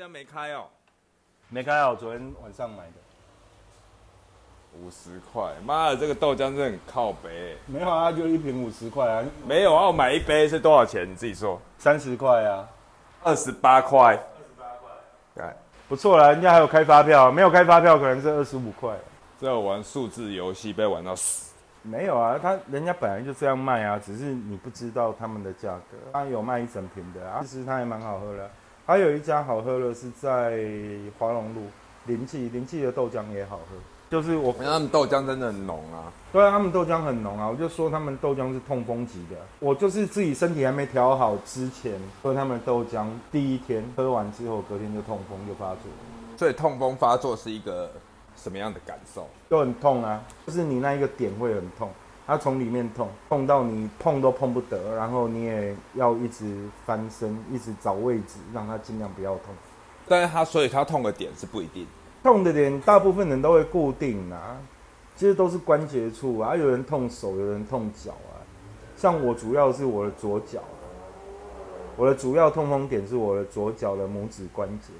浆没开哦，没开哦，昨天晚上买的。五十块，妈的，这个豆浆真的很靠北。没有啊，就一瓶五十块啊，没有啊，我买一杯是多少钱？你自己说。三十块啊，二十八块。二十八块。对，不错啦，人家还有开发票，没有开发票可能是二十五块。这玩数字游戏被玩到死。没有啊，他人家本来就这样卖啊，只是你不知道他们的价格。他有卖一整瓶的啊，其实他也蛮好喝的。还有一家好喝的是在华龙路林记，林记的豆浆也好喝。就是我，他们豆浆真的很浓啊。对啊，他们豆浆很浓啊。我就说他们豆浆是痛风级的。我就是自己身体还没调好之前喝他们豆浆，第一天喝完之后，隔天就痛风就发作。所以痛风发作是一个什么样的感受？就很痛啊，就是你那一个点会很痛，它从里面痛，痛到你碰都碰不得，然后你也要一直翻身，一直找位置，让它尽量不要痛。但是它，所以它痛的点是不一定。痛的点，大部分人都会固定啊，其实都是关节处啊，有人痛手，有人痛脚啊。像我主要是我的左脚，我的主要痛风点是我的左脚的拇指关节。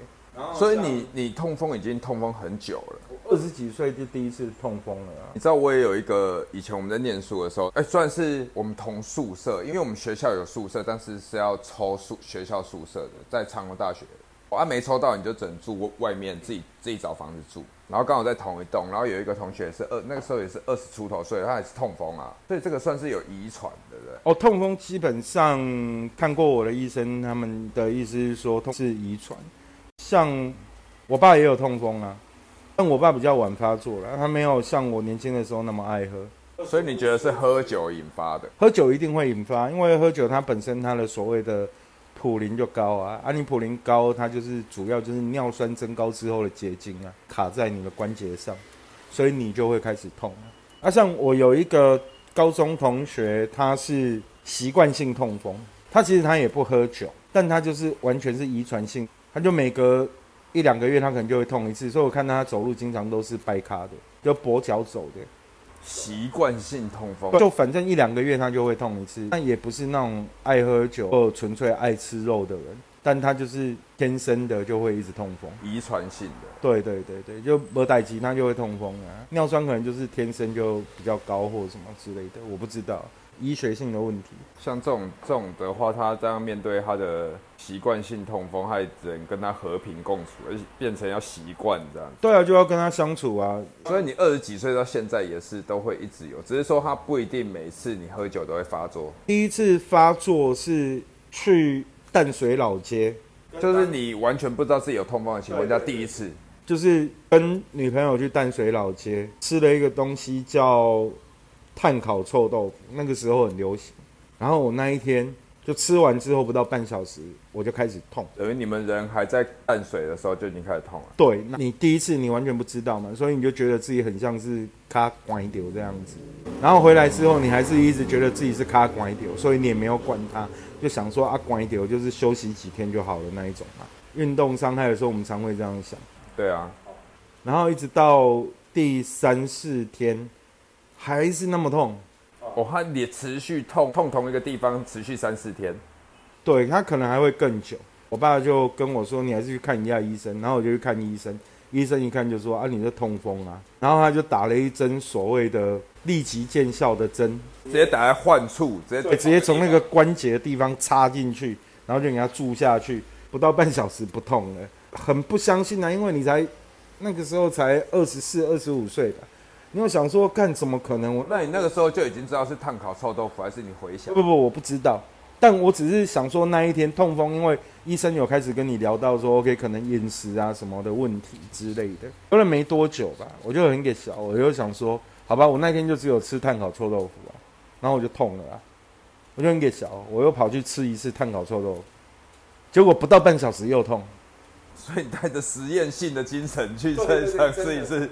所以你你痛风已经痛风很久了，二十几岁就第一次痛风了。你知道我也有一个，以前我们在念书的时候，哎，算是我们同宿舍，因为我们学校有宿舍，但是是要抽宿学校宿舍的，在长隆大学。我啊，没抽到你就只能住外面，自己自己找房子住。然后刚好在同一栋，然后有一个同学是二，那个时候也是二十出头岁，他也是痛风啊，所以这个算是有遗传的，对不对？哦，痛风基本上看过我的医生，他们的意思是说痛是遗传。像我爸也有痛风啊，但我爸比较晚发作了，他没有像我年轻的时候那么爱喝。所以你觉得是喝酒引发的？喝酒一定会引发，因为喝酒它本身它的所谓的。普林就高啊，啊你普林高，它就是主要就是尿酸增高之后的结晶啊，卡在你的关节上，所以你就会开始痛。啊，像我有一个高中同学，他是习惯性痛风，他其实他也不喝酒，但他就是完全是遗传性，他就每隔一两个月他可能就会痛一次，所以我看他走路经常都是掰卡的，就跛脚走的。习惯性痛风，就反正一两个月他就会痛一次，但也不是那种爱喝酒或纯粹爱吃肉的人，但他就是天生的就会一直痛风，遗传性的。对对对对，就没代吉他就会痛风啊，尿酸可能就是天生就比较高或者什么之类的，我不知道。医学性的问题，像这种这种的话，他这样面对他的习惯性痛风，他只能跟他和平共处，而且变成要习惯这样。对啊，就要跟他相处啊。所以你二十几岁到现在也是都会一直有，只是说他不一定每次你喝酒都会发作。第一次发作是去淡水老街，就是你完全不知道自己有痛风的情况下，第一次就是跟女朋友去淡水老街吃了一个东西叫。炭烤臭豆腐那个时候很流行，然后我那一天就吃完之后不到半小时我就开始痛。等于你们人还在淡水的时候就已经开始痛了。对，那你第一次你完全不知道嘛，所以你就觉得自己很像是卡拐丢这样子。然后回来之后你还是一直觉得自己是卡拐丢，所以你也没有管它，就想说啊拐丢就是休息几天就好了那一种嘛。运动伤害的时候我们常会这样想。对啊，然后一直到第三四天。还是那么痛，哦，它也持续痛，痛同一个地方持续三四天，对，他可能还会更久。我爸就跟我说，你还是去看一下医生，然后我就去看医生，医生一看就说啊，你是痛风啊，然后他就打了一针所谓的立即见效的针，直接打在患处，直接直接从那个关节的地方插进去，然后就给他注下去，不到半小时不痛了，很不相信啊，因为你才那个时候才二十四、二十五岁吧。你有想说，干怎么可能？我那你那个时候就已经知道是碳烤臭豆腐，还是你回想？不不，我不知道。但我只是想说，那一天痛风，因为医生有开始跟你聊到说，OK，可能饮食啊什么的问题之类的。喝了没多久吧，我就很给小，我就想说，好吧，我那天就只有吃碳烤臭豆腐啊，然后我就痛了啊，我就很给小，我又跑去吃一次碳烤臭豆腐，结果不到半小时又痛。所以你带着实验性的精神去再尝试一次。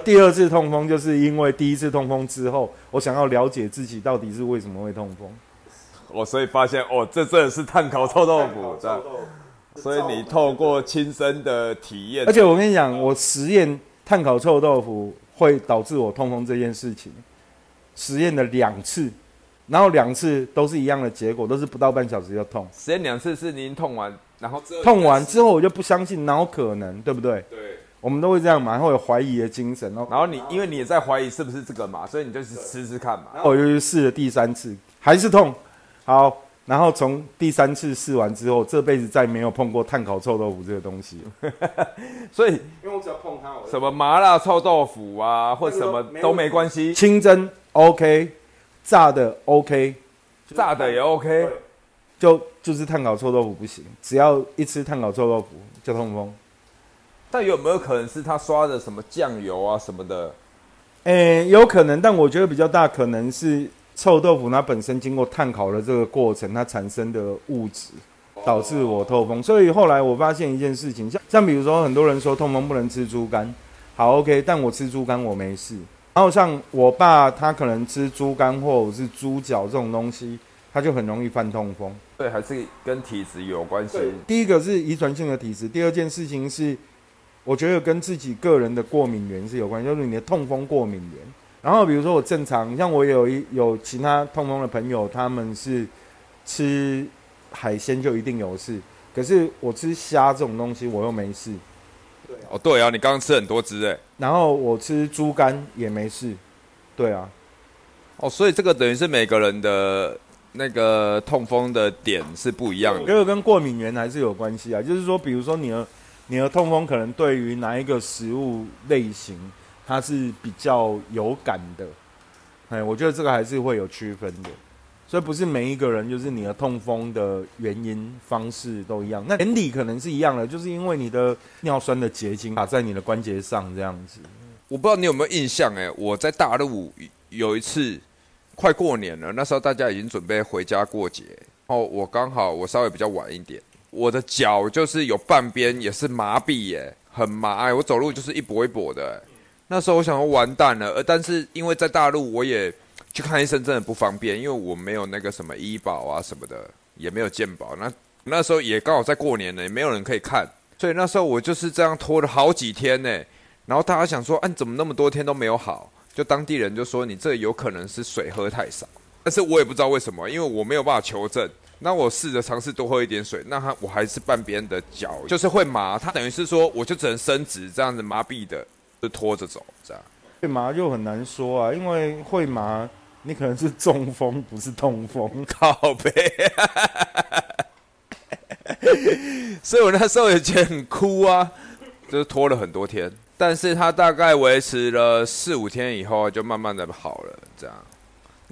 第二次痛风就是因为第一次痛风之后，我想要了解自己到底是为什么会痛风。我所以发现哦，这真的是碳烤臭豆腐，这样。所以你透过亲身的体验，而且我跟你讲，我实验碳烤臭豆腐会导致我痛风这件事情，实验了两次，然后两次都是一样的结果，都是不到半小时就痛。实验两次是您痛完，然后痛完之后我就不相信，哪有可能，对不对？对。我们都会这样嘛，会有怀疑的精神哦。然后你因为你也在怀疑是不是这个嘛，所以你就去吃吃看嘛。我又去试了第三次，还是痛。好，然后从第三次试完之后，这辈子再没有碰过碳烤臭豆腐这个东西。所以因为我只要碰它，什么麻辣臭豆腐啊，或什么都没关系。清蒸 OK，炸的 OK，炸的也 OK，就就是碳烤臭豆腐不行，只要一吃碳烤臭豆腐就痛风。但有没有可能是他刷的什么酱油啊什么的？诶，有可能，但我觉得比较大可能是臭豆腐它本身经过碳烤的这个过程，它产生的物质导致我痛风。所以后来我发现一件事情，像像比如说很多人说痛风不能吃猪肝，好 OK，但我吃猪肝我没事。然后像我爸他可能吃猪肝或者是猪脚这种东西，他就很容易犯痛风。对，还是跟体质有关系。第一个是遗传性的体质，第二件事情是。我觉得跟自己个人的过敏源是有关，就是你的痛风过敏源。然后比如说我正常，像我有一有其他痛风的朋友，他们是吃海鲜就一定有事，可是我吃虾这种东西我又没事。对哦，对啊，你刚刚吃很多只哎。然后我吃猪肝也没事，对啊。哦，所以这个等于是每个人的那个痛风的点是不一样的，这个跟过敏源还是有关系啊。就是说，比如说你的。你的痛风可能对于哪一个食物类型，它是比较有感的，哎，我觉得这个还是会有区分的，所以不是每一个人就是你的痛风的原因方式都一样，那原理可能是一样的，就是因为你的尿酸的结晶卡在你的关节上这样子。我不知道你有没有印象，哎，我在大陆有一次快过年了，那时候大家已经准备回家过节，哦，我刚好我稍微比较晚一点。我的脚就是有半边也是麻痹耶，很麻哎，我走路就是一跛一跛的。那时候我想说完蛋了，呃，但是因为在大陆我也去看医生真的不方便，因为我没有那个什么医保啊什么的，也没有健保。那那时候也刚好在过年呢，也没有人可以看，所以那时候我就是这样拖了好几天呢。然后大家想说，啊，怎么那么多天都没有好？就当地人就说你这有可能是水喝太少，但是我也不知道为什么，因为我没有办法求证。那我试着尝试多喝一点水，那他我还是半边的脚就是会麻，他等于是说我就只能伸直这样子麻痹的，就拖着走这样。会麻就很难说啊，因为会麻，你可能是中风不是痛风，靠背。所以我那时候也觉得很哭啊，就是拖了很多天，但是他大概维持了四五天以后，就慢慢的好了这样。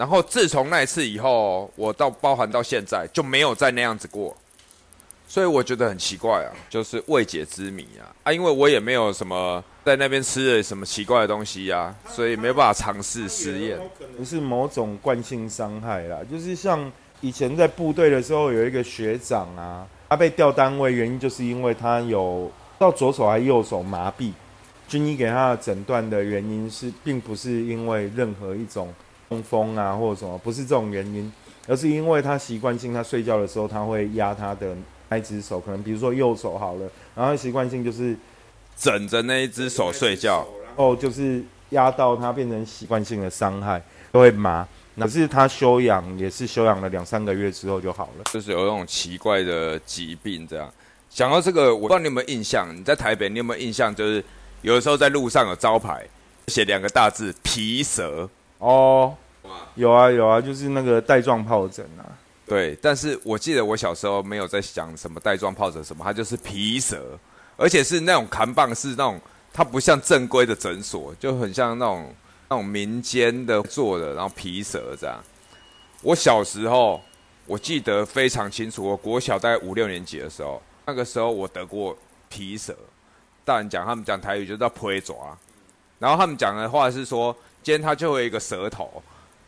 然后自从那一次以后，我到包含到现在就没有再那样子过，所以我觉得很奇怪啊，就是未解之谜啊啊！因为我也没有什么在那边吃了什么奇怪的东西呀，所以没办法尝试实验。不是某种惯性伤害啦，就是像以前在部队的时候，有一个学长啊，他被调单位，原因就是因为他有到左手还右手麻痹，军医给他的诊断的原因是，并不是因为任何一种。中风啊，或者什么，不是这种原因，而是因为他习惯性，他睡觉的时候他会压他的那一只手，可能比如说右手好了，然后习惯性就是枕着那一只手睡觉，然后就是压到他变成习惯性的伤害，就会麻。可是他休养也是休养了两三个月之后就好了，就是有那种奇怪的疾病这样。讲到这个，我不知道你有没有印象？你在台北，你有没有印象？就是有的时候在路上有招牌写两个大字“皮蛇”。哦，有啊有啊，就是那个带状疱疹啊。对，但是我记得我小时候没有在想什么带状疱疹什么，它就是皮蛇，而且是那种扛棒是那种，它不像正规的诊所，就很像那种那种民间的做的，然后皮蛇这样。我小时候我记得非常清楚，我国小大概五六年级的时候，那个时候我得过皮蛇。大人讲他们讲台语就叫皮爪，然后他们讲的话是说。今天它就会一个蛇头，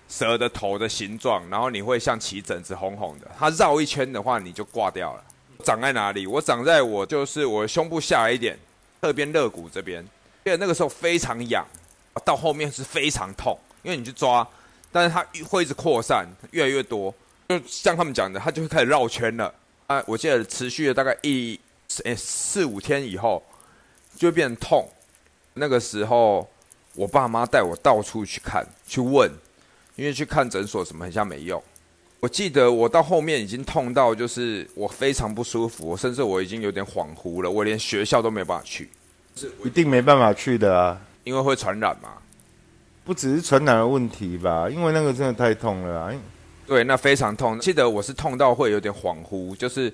蛇的头的形状，然后你会像起疹子，红红的。它绕一圈的话，你就挂掉了。长在哪里？我长在我就是我胸部下来一点，侧边肋骨这边。因为那个时候非常痒，到后面是非常痛，因为你去抓，但是它会一直扩散，越来越多。就像他们讲的，它就会开始绕圈了。啊，我记得持续了大概一诶四五天以后，就会变痛。那个时候。我爸妈带我到处去看，去问，因因为去看诊所什么很像没用。我记得我到后面已经痛到就是我非常不舒服，甚至我已经有点恍惚了，我连学校都没有办法去，是一定没办法去的啊！因为会传染嘛。不只是传染的问题吧，因为那个真的太痛了啊！对，那非常痛。记得我是痛到会有点恍惚，就是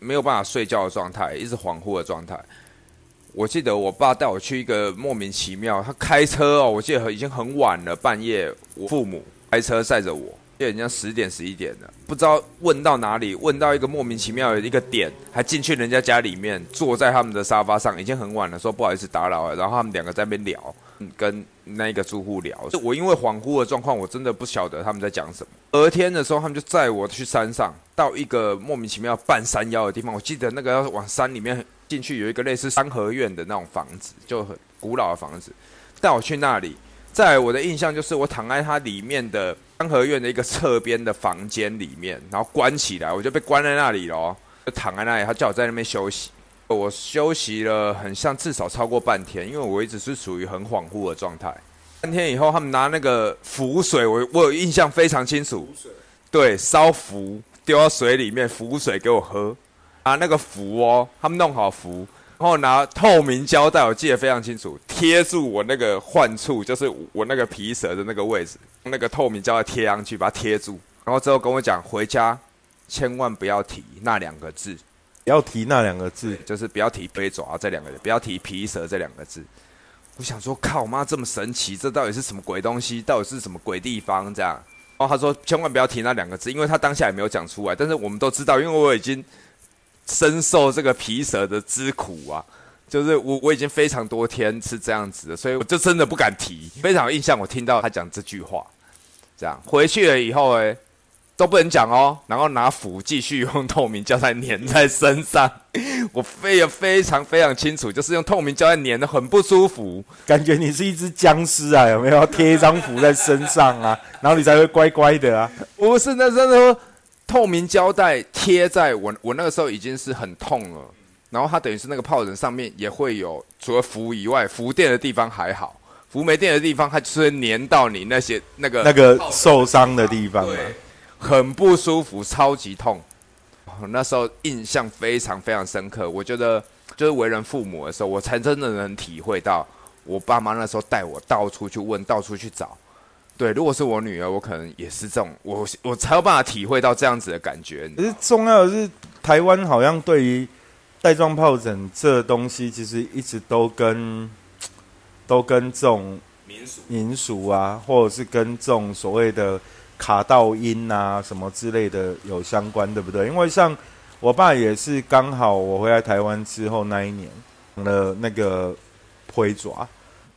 没有办法睡觉的状态，一直恍惚的状态。我记得我爸带我去一个莫名其妙，他开车哦，我记得已经很晚了，半夜，我父母开车载着我。就人家十点十一点了，不知道问到哪里，问到一个莫名其妙的一个点，还进去人家家里面，坐在他们的沙发上，已经很晚了，说不好意思打扰了，然后他们两个在那边聊，跟那个住户聊。我因为恍惚的状况，我真的不晓得他们在讲什么。隔天的时候，他们就载我去山上，到一个莫名其妙半山腰的地方。我记得那个要往山里面进去，有一个类似三合院的那种房子，就很古老的房子，带我去那里。在我的印象就是我躺在它里面的。三合院的一个侧边的房间里面，然后关起来，我就被关在那里了，就躺在那里。他叫我在那边休息，我休息了很像至少超过半天，因为我一直是属于很恍惚的状态。半天以后，他们拿那个浮水，我我有印象非常清楚，对，烧浮丢到水里面，浮水给我喝，啊，那个符哦，他们弄好符。然后拿透明胶带，我记得非常清楚，贴住我那个患处，就是我那个皮蛇的那个位置，那个透明胶带贴上去，把它贴住。然后之后跟我讲，回家千万不要提那两个字，不要提那两个字，就是不要提飞爪这两个字，不要提皮蛇这两个字。我想说，靠妈这么神奇，这到底是什么鬼东西？到底是什么鬼地方？这样。然后他说，千万不要提那两个字，因为他当下也没有讲出来，但是我们都知道，因为我已经。深受这个皮蛇的之苦啊，就是我我已经非常多天是这样子的，所以我就真的不敢提。非常有印象，我听到他讲这句话，这样回去了以后，哎，都不能讲哦，然后拿符继续用透明胶带粘在身上。我非非常非常清楚，就是用透明胶带粘的很不舒服，感觉你是一只僵尸啊，有没有？贴一张符在身上啊，然后你才会乖乖的啊。不是，那真的。透明胶带贴在我，我那个时候已经是很痛了，然后它等于是那个疱疹上面也会有，除了浮以外，浮垫的地方还好，浮没垫的地方它就是粘到你那些那个那个受伤的地方，对，很不舒服，超级痛。那时候印象非常非常深刻，我觉得就是为人父母的时候，我才真的能体会到，我爸妈那时候带我到处去问，到处去找。对，如果是我女儿，我可能也是这种，我我才有办法体会到这样子的感觉。可是重要的是，台湾好像对于带状疱疹这东西，其实一直都跟都跟这种民俗民俗啊，或者是跟这种所谓的卡道音啊什么之类的有相关，对不对？因为像我爸也是刚好我回来台湾之后那一年了那个灰爪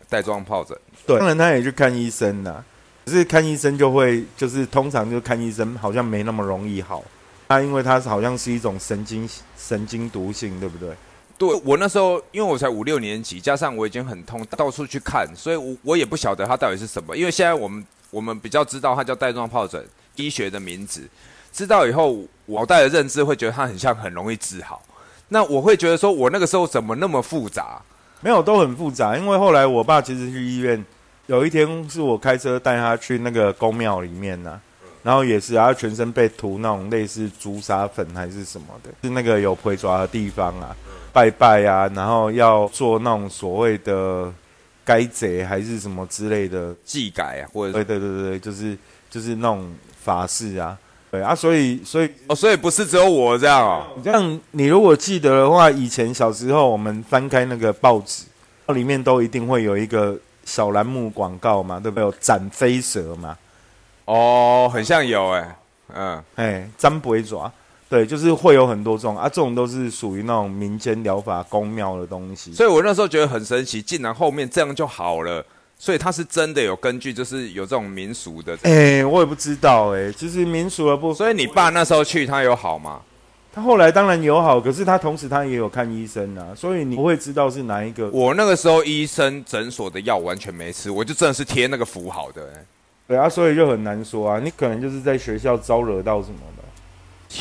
带状疱疹，对，当然他也去看医生呐。可是看医生就会，就是通常就看医生好像没那么容易好，他因为他是好像是一种神经神经毒性，对不对？对我那时候，因为我才五六年级，加上我已经很痛，到处去看，所以我我也不晓得它到底是什么。因为现在我们我们比较知道它叫带状疱疹，医学的名字，知道以后，我带的认知会觉得它很像很容易治好。那我会觉得说，我那个时候怎么那么复杂？没有，都很复杂。因为后来我爸其实去医院。有一天是我开车带他去那个公庙里面呢，然后也是，他全身被涂那种类似朱砂粉还是什么的，是那个有鬼爪的地方啊，拜拜啊，然后要做那种所谓的该贼还是什么之类的祭改啊，或者对对对对，就是就是那种法事啊，对啊，所以所以哦，所以不是只有我这样哦，这样你如果记得的话，以前小时候我们翻开那个报纸，里面都一定会有一个。小栏目广告嘛，对不对？有斩飞蛇嘛？哦，很像有哎，嗯，哎，占卜爪，对，就是会有很多种啊，这种都是属于那种民间疗法、宫庙的东西。所以我那时候觉得很神奇，竟然后面这样就好了。所以他是真的有根据，就是有这种民俗的。哎，我也不知道哎，其实民俗的不。所以你爸那时候去，他有好吗？他后来当然有好，可是他同时他也有看医生啊，所以你不会知道是哪一个。我那个时候医生诊所的药完全没吃，我就真的是贴那个符好的。对啊，所以就很难说啊，你可能就是在学校招惹到什么的，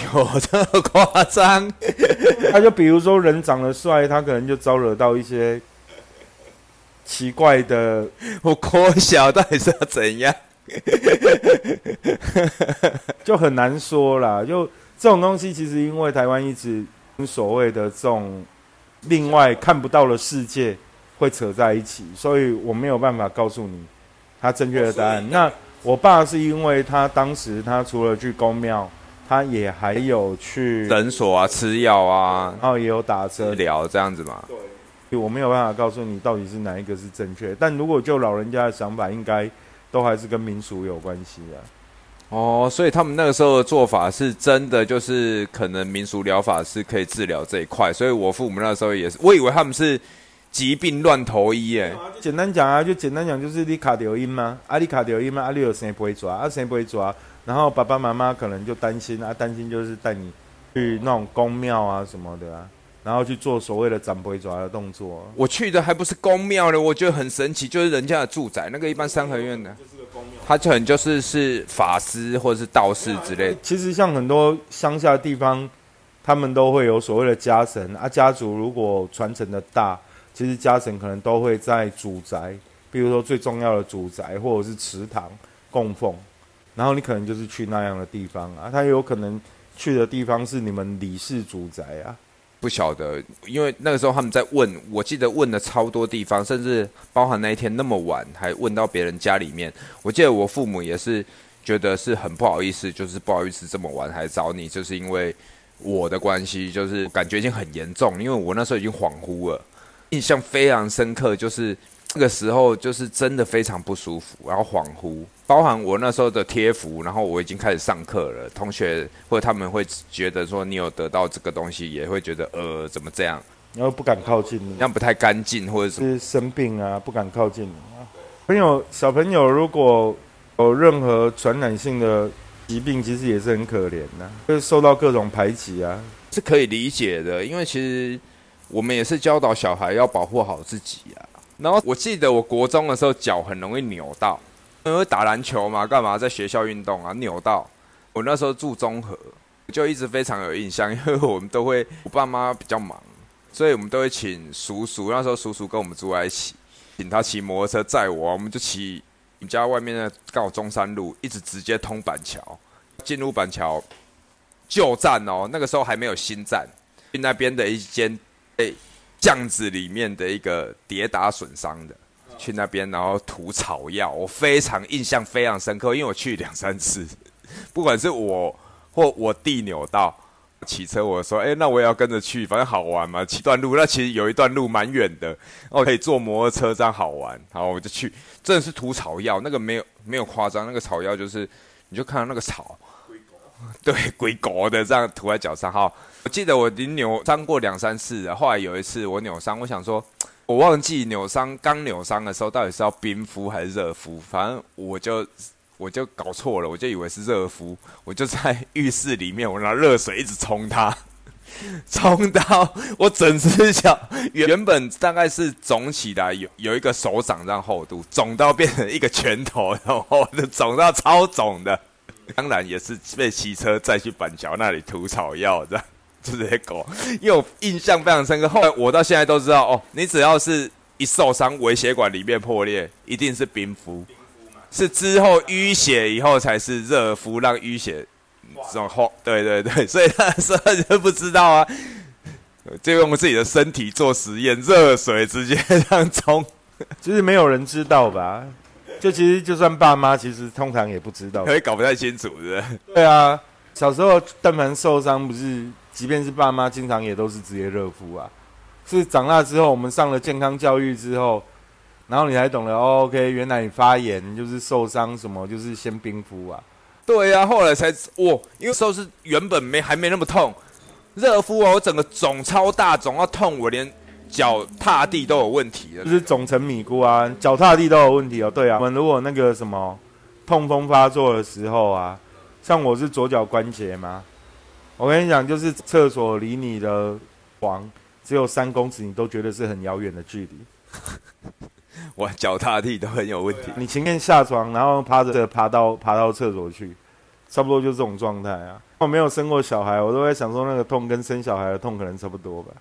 有这么夸张？他就比如说人长得帅，他可能就招惹到一些奇怪的。我国小到底是要怎样？就很难说啦。就这种东西，其实因为台湾一直跟所谓的这种另外看不到的世界会扯在一起，所以我没有办法告诉你他正确的答案。那我爸是因为他当时他除了去公庙，他也还有去诊所啊，吃药啊，然后也有打治针。疗这样子嘛。对我没有办法告诉你到底是哪一个是正确，但如果就老人家的想法，应该都还是跟民俗有关系啊。哦，所以他们那个时候的做法是真的，就是可能民俗疗法是可以治疗这一块。所以我父母那时候也是，我以为他们是疾病乱投医耶。简单讲啊，就简单讲，就是你卡掉音吗？啊，你卡掉音吗？啊，你有谁不会抓？啊，谁不会抓？然后爸爸妈妈可能就担心啊，担心就是带你去那种宫庙啊什么的啊。然后去做所谓的长辈爪的动作。我去的还不是公庙呢，我觉得很神奇，就是人家的住宅，那个一般三合院的，他可能就是是法师或者是道士之类的。其实像很多乡下地方，他们都会有所谓的家神啊，家族如果传承的大，其实家神可能都会在主宅，比如说最重要的主宅或者是祠堂供奉，然后你可能就是去那样的地方啊，他有可能去的地方是你们李氏主宅啊。不晓得，因为那个时候他们在问，我记得问了超多地方，甚至包含那一天那么晚还问到别人家里面。我记得我父母也是觉得是很不好意思，就是不好意思这么晚还找你，就是因为我的关系，就是感觉已经很严重，因为我那时候已经恍惚了，印象非常深刻，就是。那个时候就是真的非常不舒服，然后恍惚，包含我那时候的贴符，然后我已经开始上课了，同学或者他们会觉得说你有得到这个东西，也会觉得呃怎么这样，然后不敢靠近，这样不太干净，或者是生病啊不敢靠近啊。朋友小朋友如果有任何传染性的疾病，其实也是很可怜的，会受到各种排挤啊，是可以理解的，因为其实我们也是教导小孩要保护好自己啊。然后我记得我国中的时候脚很容易扭到，因为打篮球嘛，干嘛在学校运动啊扭到。我那时候住中和，就一直非常有印象，因为我们都会，我爸妈比较忙，所以我们都会请叔叔。那时候叔叔跟我们住在一起，请他骑摩托车载我，我们就骑我们家外面的刚好中山路，一直直接通板桥，进入板桥旧站哦。那个时候还没有新站，那边的一间诶。巷子里面的一个跌打损伤的，去那边然后涂草药，我非常印象非常深刻，因为我去两三次，不管是我或我弟扭到骑车，我说哎，那我也要跟着去，反正好玩嘛，骑段路，那其实有一段路蛮远的，哦，可以坐摩托车这样好玩，然后我就去，真的是涂草药，那个没有没有夸张，那个草药就是你就看到那个草。对，鬼狗的这样涂在脚上哈。我记得我已经扭伤过两三次了。后来有一次我扭伤，我想说，我忘记扭伤刚扭伤的时候到底是要冰敷还是热敷，反正我就我就搞错了，我就以为是热敷。我就在浴室里面，我拿热水一直冲它，冲到我整只脚原本大概是肿起来有有一个手掌这样厚度，肿到变成一个拳头，然后肿到超肿的。当然也是被骑车再去板桥那里涂草药的这些狗，因为我印象非常深刻。后来我到现在都知道哦，你只要是一受伤，微血管里面破裂，一定是冰敷，是之后淤血以后才是热敷，让淤血这种后，对对对，所以那时候就不知道啊，就用自己的身体做实验，热水直接这样冲，其实没有人知道吧。就其实就算爸妈，其实通常也不知道，可以搞不太清楚，是对啊，小时候但凡受伤，不是即便是爸妈，经常也都是直接热敷啊。是长大之后，我们上了健康教育之后，然后你才懂得、哦。OK，原来你发炎就是受伤什么，就是先冰敷啊。对啊，后来才哇，因为时候是原本没还没那么痛，热敷啊，我整个肿超大，肿到痛，我连。脚踏地都有问题了，就是肿成米糊啊，脚踏地都有问题哦。对啊，我们如果那个什么痛风发作的时候啊，像我是左脚关节嘛，我跟你讲，就是厕所离你的床只有三公尺，你都觉得是很遥远的距离。我脚踏地都很有问题。你情愿下床，然后趴着爬到爬到厕所去，差不多就这种状态啊。我没有生过小孩，我都在想说那个痛跟生小孩的痛可能差不多吧。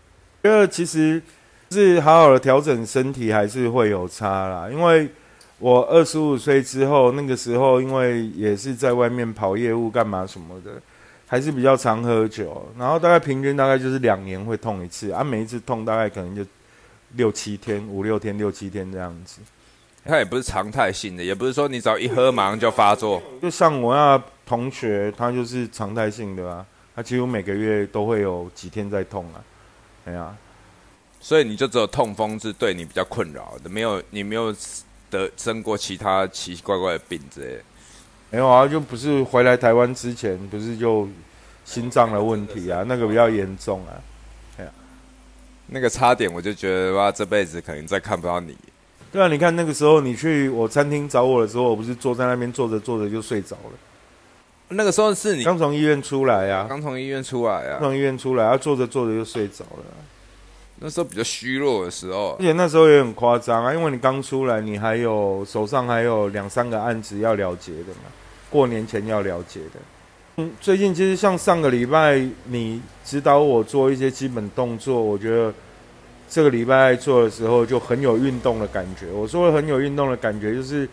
因为其实。是好好的调整身体，还是会有差啦。因为我二十五岁之后，那个时候因为也是在外面跑业务干嘛什么的，还是比较常喝酒。然后大概平均大概就是两年会痛一次，啊，每一次痛大概可能就六七天、五六天、六七天这样子。它也不是常态性的，也不是说你只要一喝马上就发作。就像我那同学，他就是常态性的啊，他几乎每个月都会有几天在痛啊，哎呀，所以你就只有痛风是对你比较困扰的，没有你没有得生过其他奇奇怪怪的病之类。没有啊，就不是回来台湾之前，不是就心脏的问题啊，那个比较严重啊，哎呀，那个差点我就觉得哇，这辈子可能再看不到你。对啊，你看那个时候你去我餐厅找我的时候，我不是坐在那边坐着坐着就睡着了。那个时候是你刚从医院出来啊，刚从医院出来啊，从医院出来，啊，坐着坐着就睡着了。那时候比较虚弱的时候，而且那时候也很夸张啊，因为你刚出来，你还有手上还有两三个案子要了结的嘛，过年前要了结的。嗯，最近其实像上个礼拜你指导我做一些基本动作，我觉得。这个礼拜做的时候就很有运动的感觉。我说很有运动的感觉，就是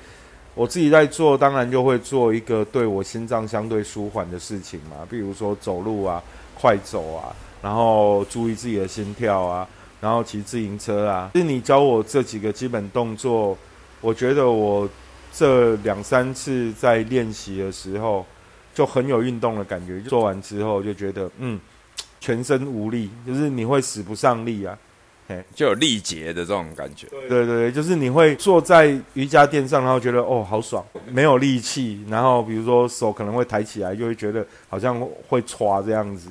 我自己在做，当然就会做一个对我心脏相对舒缓的事情嘛，比如说走路啊、快走啊，然后注意自己的心跳啊，然后骑自行车啊。是你教我这几个基本动作，我觉得我这两三次在练习的时候就很有运动的感觉。做完之后就觉得嗯，全身无力，就是你会使不上力啊。就有力竭的这种感觉。对对对，就是你会坐在瑜伽垫上，然后觉得哦好爽，没有力气。然后比如说手可能会抬起来，就会觉得好像会歘这样子。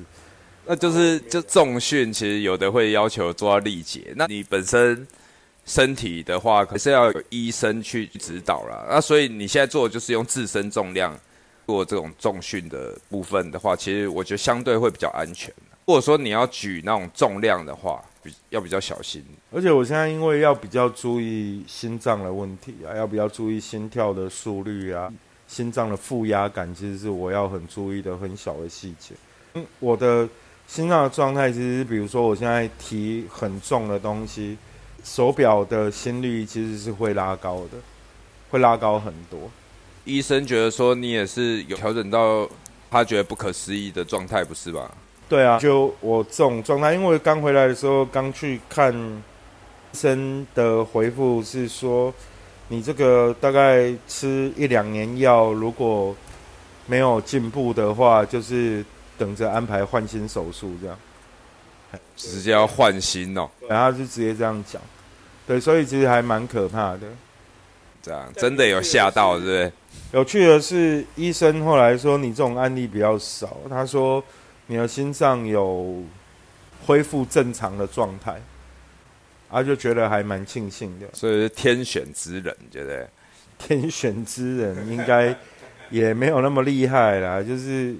那就是就重训，其实有的会要求做到力竭。那你本身身体的话，可是要有医生去指导啦。那所以你现在做的就是用自身重量做这种重训的部分的话，其实我觉得相对会比较安全。如果说你要举那种重量的话，比要比较小心，而且我现在因为要比较注意心脏的问题啊，要比较注意心跳的速率啊，心脏的负压感，其实是我要很注意的很小的细节。嗯，我的心脏的状态，其实比如说我现在提很重的东西，手表的心率其实是会拉高的，会拉高很多。医生觉得说你也是有调整到他觉得不可思议的状态，不是吧？对啊，就我这种状态，因为刚回来的时候，刚去看医生的回复是说，你这个大概吃一两年药，如果没有进步的话，就是等着安排换心手术这样。直接要换心哦，然后就直接这样讲。对，所以其实还蛮可怕的。这样真的有吓到，对不对？有趣的是，医生后来说你这种案例比较少，他说。你的心脏有恢复正常的状态，啊，就觉得还蛮庆幸的。所以是天选之人，觉得 天选之人应该也没有那么厉害啦，就是，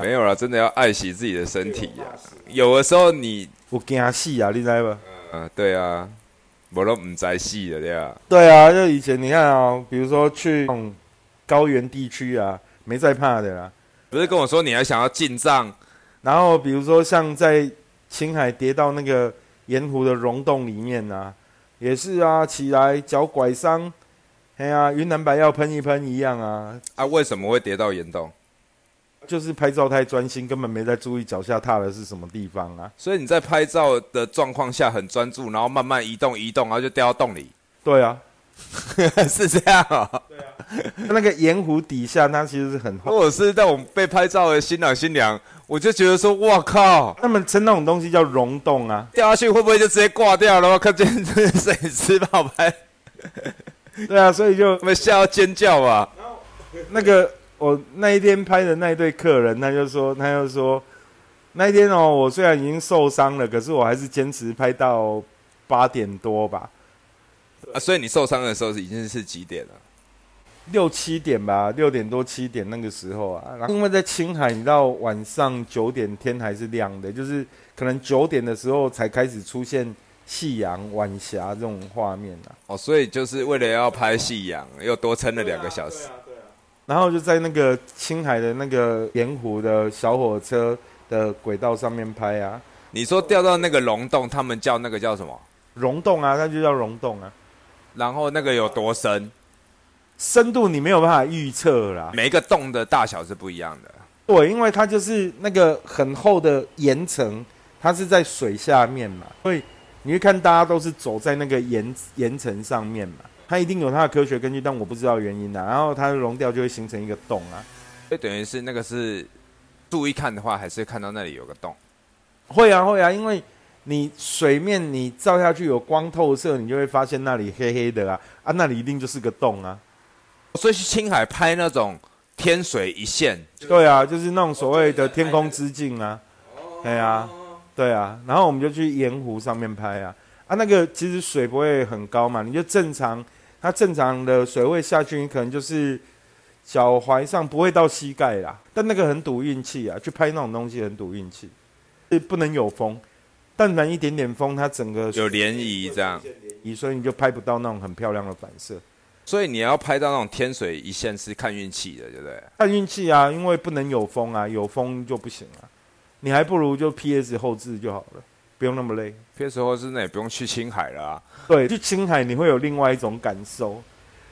没有啦，真的要爱惜自己的身体呀。有的时候你我惊死啊，你知道嗯，对啊，我都唔在戏的对啊。对啊，就以前你看啊，比如说去高原地区啊，没在怕的啦。不是跟我说你还想要进藏，然后比如说像在青海跌到那个盐湖的溶洞里面啊，也是啊，起来脚拐伤，哎呀，云南白药喷一喷一样啊。啊，为什么会跌到岩洞？就是拍照太专心，根本没在注意脚下踏的是什么地方啊。所以你在拍照的状况下很专注，然后慢慢移动移动，然后就掉到洞里。对啊。是这样啊，对啊，那个盐湖底下，它其实是很厚。如果是那种被拍照的新郎新娘，我就觉得说，哇靠，他们称那种东西叫溶洞啊，掉下去会不会就直接挂掉了？看见这摄影师跑拍，对啊，所以就会吓到尖叫吧。那个我那一天拍的那一对客人，他就说，他就说，那一天哦，我虽然已经受伤了，可是我还是坚持拍到八点多吧。啊，所以你受伤的时候是已经是几点了？六七点吧，六点多七点那个时候啊。然后因为在青海，你到晚上九点天还是亮的，就是可能九点的时候才开始出现夕阳、晚霞这种画面啊。哦，所以就是为了要拍夕阳，又多撑了两个小时。然后就在那个青海的那个盐湖的小火车的轨道上面拍啊。你说掉到那个溶洞，他们叫那个叫什么？溶洞啊，那就叫溶洞啊。然后那个有多深？深度你没有办法预测啦。每一个洞的大小是不一样的。对，因为它就是那个很厚的岩层，它是在水下面嘛，所以你会看大家都是走在那个岩岩层上面嘛，它一定有它的科学根据，但我不知道原因啊。然后它融掉就会形成一个洞啊，就等于是那个是注意看的话，还是看到那里有个洞？会啊会啊，因为你水面你照下去有光透射，你就会发现那里黑黑的啊啊，那里一定就是个洞啊。所以去青海拍那种天水一线，对啊，就是那种所谓的天空之镜啊，对啊，对啊，然后我们就去盐湖上面拍啊，啊，那个其实水不会很高嘛，你就正常，它正常的水位下去，你可能就是脚踝上不会到膝盖啦，但那个很赌运气啊，去拍那种东西很赌运气，是不能有风，但凡一点点风，它整个有涟漪这样，所以你就拍不到那种很漂亮的反射。所以你要拍到那种天水一线是看运气的，对不对？看运气啊，因为不能有风啊，有风就不行啊。你还不如就 PS 后置就好了，不用那么累。PS 后置那也不用去青海了啊。对，去青海你会有另外一种感受，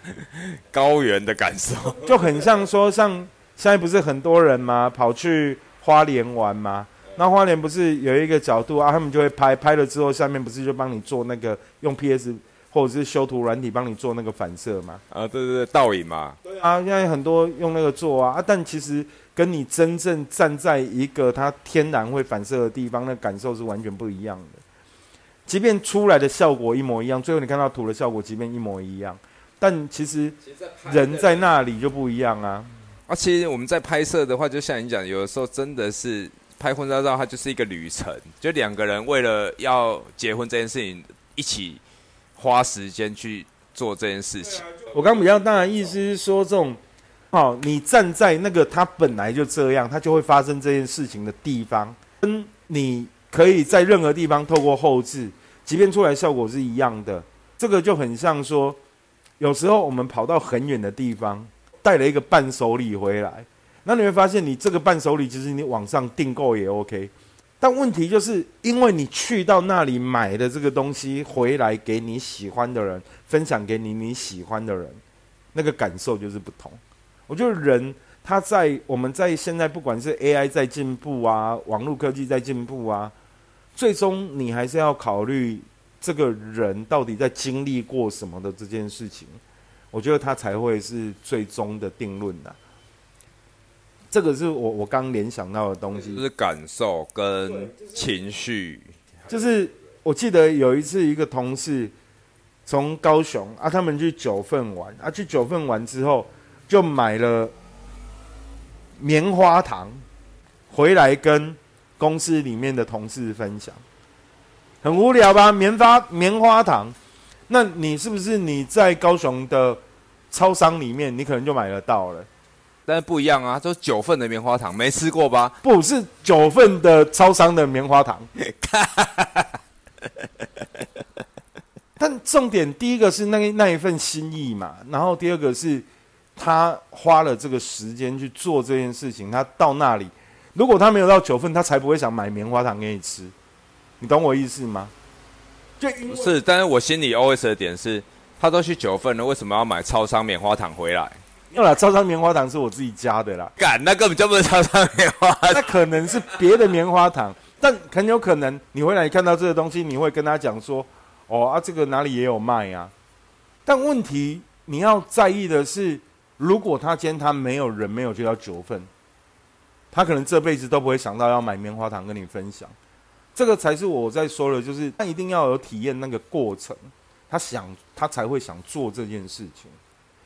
高原的感受，就很像说，像现在不是很多人吗？跑去花莲玩吗？那花莲不是有一个角度啊？他们就会拍拍了之后，下面不是就帮你做那个用 PS。或者是修图软体帮你做那个反射嘛？啊，对对对，倒影嘛。对啊，现在很多用那个做啊啊，但其实跟你真正站在一个它天然会反射的地方，那感受是完全不一样的。即便出来的效果一模一样，最后你看到图的效果即便一模一样，但其实人在那里就不一样啊。而且我们在拍摄的话，就像你讲，有的时候真的是拍婚纱照，它就是一个旅程，就两个人为了要结婚这件事情一起。花时间去做这件事情。我刚比较大的意思是说，这种，好，你站在那个他本来就这样，他就会发生这件事情的地方，跟你可以在任何地方透过后置，即便出来效果是一样的，这个就很像说，有时候我们跑到很远的地方，带了一个伴手礼回来，那你会发现，你这个伴手礼其实你网上订购也 OK。但问题就是，因为你去到那里买的这个东西回来给你喜欢的人分享给你你喜欢的人，那个感受就是不同。我觉得人他在我们在现在不管是 AI 在进步啊，网络科技在进步啊，最终你还是要考虑这个人到底在经历过什么的这件事情。我觉得他才会是最终的定论的。这个是我我刚联想到的东西，就是感受跟情绪。就是我记得有一次，一个同事从高雄啊，他们去九份玩啊，去九份玩之后就买了棉花糖回来，跟公司里面的同事分享。很无聊吧？棉花棉花糖，那你是不是你在高雄的超商里面，你可能就买得到了？但是不一样啊，都是九份的棉花糖，没吃过吧？不是九份的超商的棉花糖。但重点第一个是那那一份心意嘛，然后第二个是他花了这个时间去做这件事情。他到那里，如果他没有到九份，他才不会想买棉花糖给你吃。你懂我意思吗？就是，但是我心里 OS 的点是，他都去九份了，为什么要买超商棉花糖回来？用了超商棉花糖是我自己加的啦，干那根本就不是超商棉花，那可能是别的棉花糖，但很有可能你回来看到这个东西，你会跟他讲说，哦啊，这个哪里也有卖呀。但问题你要在意的是，如果他今天他没有人没有接到九份，他可能这辈子都不会想到要买棉花糖跟你分享。这个才是我在说的，就是他一定要有体验那个过程，他想他才会想做这件事情。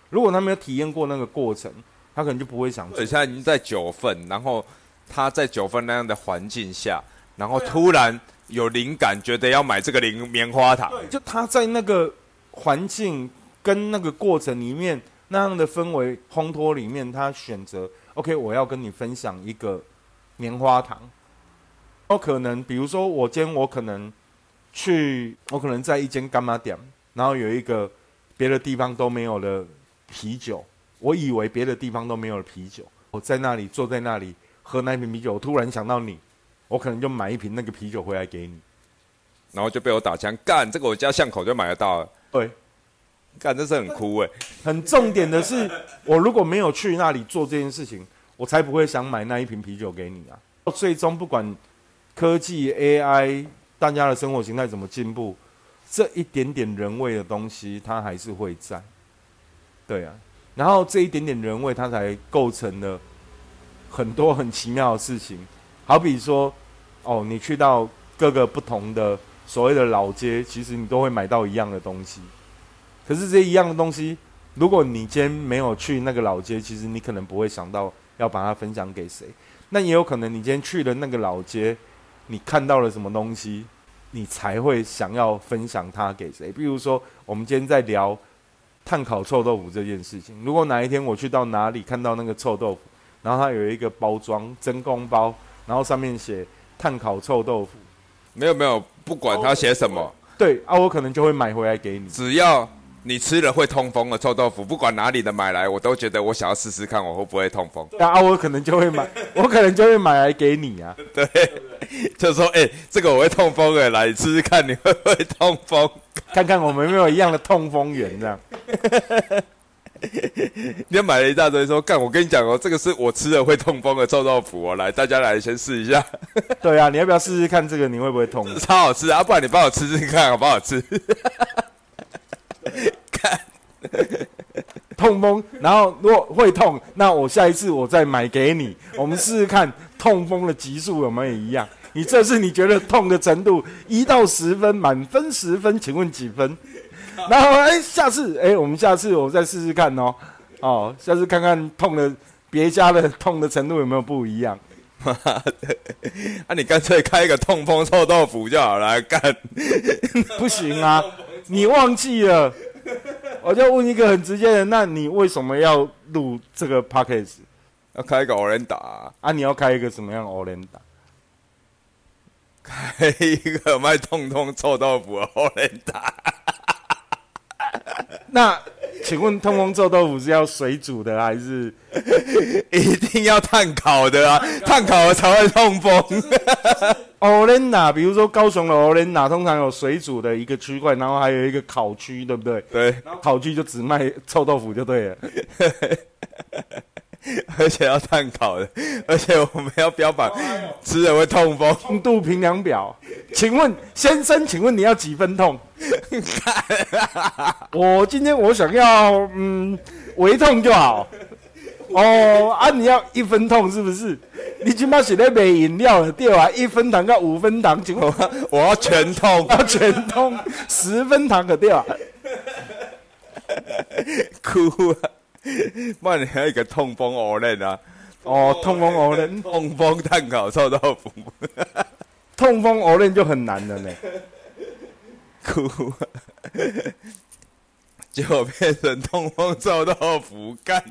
如果他没有体验过那个过程，他可能就不会想。现在已经在九份，然后他在九份那样的环境下，然后突然有灵感，觉得要买这个零棉花糖。就他在那个环境跟那个过程里面那样的氛围烘托里面，他选择 OK，我要跟你分享一个棉花糖。我可能，比如说我今天我可能去，我可能在一间干妈店，然后有一个别的地方都没有的。啤酒，我以为别的地方都没有了啤酒。我在那里坐在那里喝那瓶啤酒，我突然想到你，我可能就买一瓶那个啤酒回来给你，然后就被我打枪干。这个我家巷口就买得到了。对，干这是很酷哎。很重点的是，我如果没有去那里做这件事情，我才不会想买那一瓶啤酒给你啊。最终不管科技 AI，大家的生活形态怎么进步，这一点点人味的东西，它还是会在。对啊，然后这一点点人味，它才构成了很多很奇妙的事情。好比说，哦，你去到各个不同的所谓的老街，其实你都会买到一样的东西。可是这一样的东西，如果你今天没有去那个老街，其实你可能不会想到要把它分享给谁。那也有可能你今天去了那个老街，你看到了什么东西，你才会想要分享它给谁。比如说，我们今天在聊碳烤臭豆腐这件事情。如果哪一天我去到哪里看到那个臭豆腐，然后它有一个包装真空包。然后上面写碳烤臭豆腐，没有没有，不管它写什么，对啊，我可能就会买回来给你。只要你吃了会痛风的臭豆腐，不管哪里的买来，我都觉得我想要试试看我会不会痛风。啊，我可能就会买，我可能就会买来给你啊。对，就说哎，这个我会痛风哎，来试试看你会不会痛风，看看我们有没有一样的痛风源这样。你买了一大堆，说干，我跟你讲哦，这个是我吃了会痛风的臭豆腐哦，来，大家来先试一下。对啊，你要不要试试看这个？你会不会痛？超好吃啊！不然你帮我吃吃看好不好吃？看，痛风，然后如果会痛，那我下一次我再买给你，我们试试看痛风的级数有没有一样。你这次你觉得痛的程度一到十分，满分十分，请问几分？然后哎，下次哎，我们下次我再试试看哦，哦，下次看看痛的别家的痛的程度有没有不一样。那 你干脆开一个痛风臭豆腐就好了，干不行啊？你忘记了？我就问一个很直接的，那你为什么要录这个 p a c k a g e 要开一个 o r e n d a 啊？你要开一个什么样 o r e n d a 开一个卖痛痛臭豆腐的 o r e n d a 那请问通风臭豆腐是要水煮的还是 一定要炭烤的啊？炭烤了才会痛风。o l e n a 比如说高雄的 o l e n a 通常有水煮的一个区块，然后还有一个烤区，对不对？对。烤区就只卖臭豆腐就对了。而且要碳烤的，而且我们要标榜吃了会痛风。痛度评量表，请问先生，请问你要几分痛？我今天我想要嗯微痛就好。哦啊，你要一分痛是不是？你起码写在买饮料了对啊，一分糖到五分糖，请问 我要全痛，要全痛，十分糖可对啊？哭啊！万你还有一个痛风欧人啊！哦，痛风欧人，痛风碳烤臭豆腐，痛风熬人就很难了呢。哭，结果变成痛风臭豆腐干。